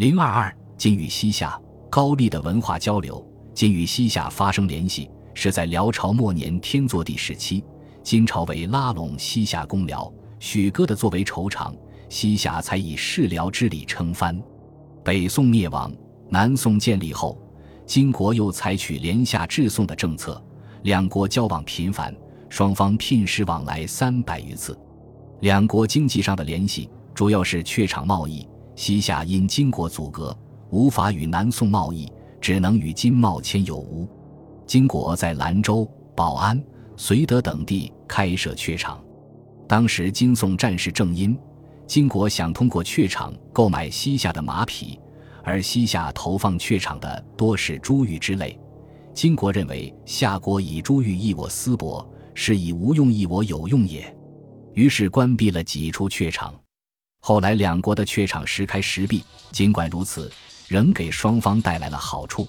零二二，金与西夏、高丽的文化交流。金与西夏发生联系，是在辽朝末年天祚帝时期，金朝为拉拢西夏攻辽，许哥的作为酬偿，西夏才以弑辽之礼称藩。北宋灭亡，南宋建立后，金国又采取联夏制宋的政策，两国交往频繁，双方聘使往来三百余次。两国经济上的联系主要是榷场贸易。西夏因金国阻隔，无法与南宋贸易，只能与金贸签有无。金国在兰州、保安、绥德等地开设榷场。当时金宋战事正阴，金国想通过榷场购买西夏的马匹，而西夏投放榷场的多是珠玉之类。金国认为夏国以珠玉易我私薄，是以无用易我有用也，于是关闭了几处榷场。后来两国的榷场时开时闭，尽管如此，仍给双方带来了好处。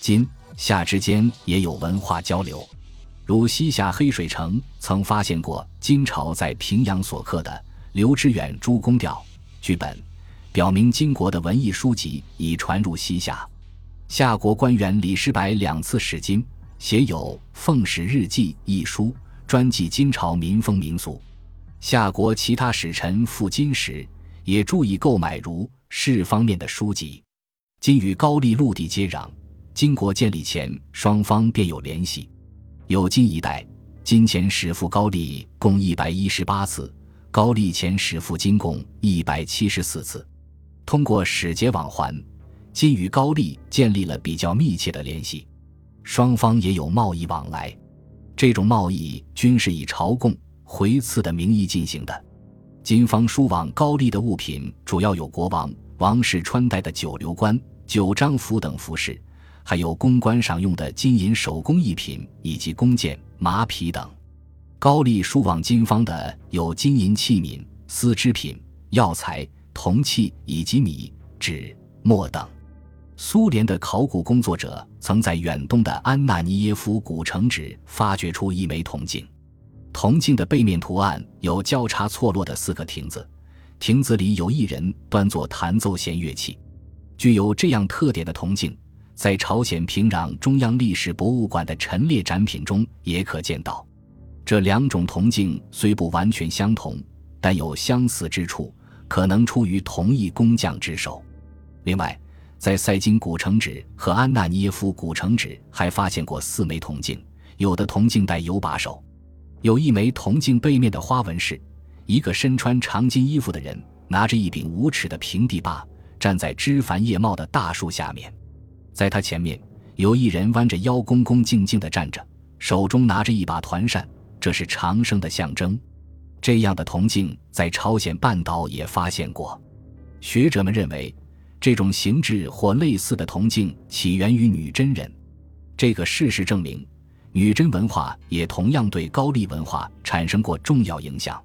金夏之间也有文化交流，如西夏黑水城曾发现过金朝在平阳所刻的刘知远诸公调剧本，表明金国的文艺书籍已传入西夏。夏国官员李师白两次使金，写有《奉使日记》一书，专记金朝民风民俗。夏国其他使臣赴金时，也注意购买儒释方面的书籍。金与高丽陆地接壤，金国建立前，双方便有联系。有金一代，金钱使赴高丽共一百一十八次，高丽钱使赴金共一百七十四次。通过使节往还，金与高丽建立了比较密切的联系，双方也有贸易往来。这种贸易均是以朝贡。回赐的名义进行的，金方输往高丽的物品主要有国王、王室穿戴的九流冠、九章服等服饰，还有公关上用的金银手工艺品以及弓箭、马匹等。高丽输往金方的有金银器皿、丝织品、药材、铜器以及米、纸、墨等。苏联的考古工作者曾在远东的安纳尼耶夫古城址发掘出一枚铜镜。铜镜的背面图案有交叉错落的四个亭子，亭子里有一人端坐弹奏弦乐器。具有这样特点的铜镜，在朝鲜平壤中央历史博物馆的陈列展品中也可见到。这两种铜镜虽不完全相同，但有相似之处，可能出于同一工匠之手。另外，在塞金古城址和安纳尼耶夫古城址还发现过四枚铜镜，有的铜镜带有把手。有一枚铜镜背面的花纹是，一个身穿长金衣服的人拿着一柄无齿的平地把，站在枝繁叶茂的大树下面，在他前面有一人弯着腰恭恭敬敬地站着，手中拿着一把团扇，这是长生的象征。这样的铜镜在朝鲜半岛也发现过，学者们认为，这种形制或类似的铜镜起源于女真人。这个事实证明。女真文化也同样对高丽文化产生过重要影响。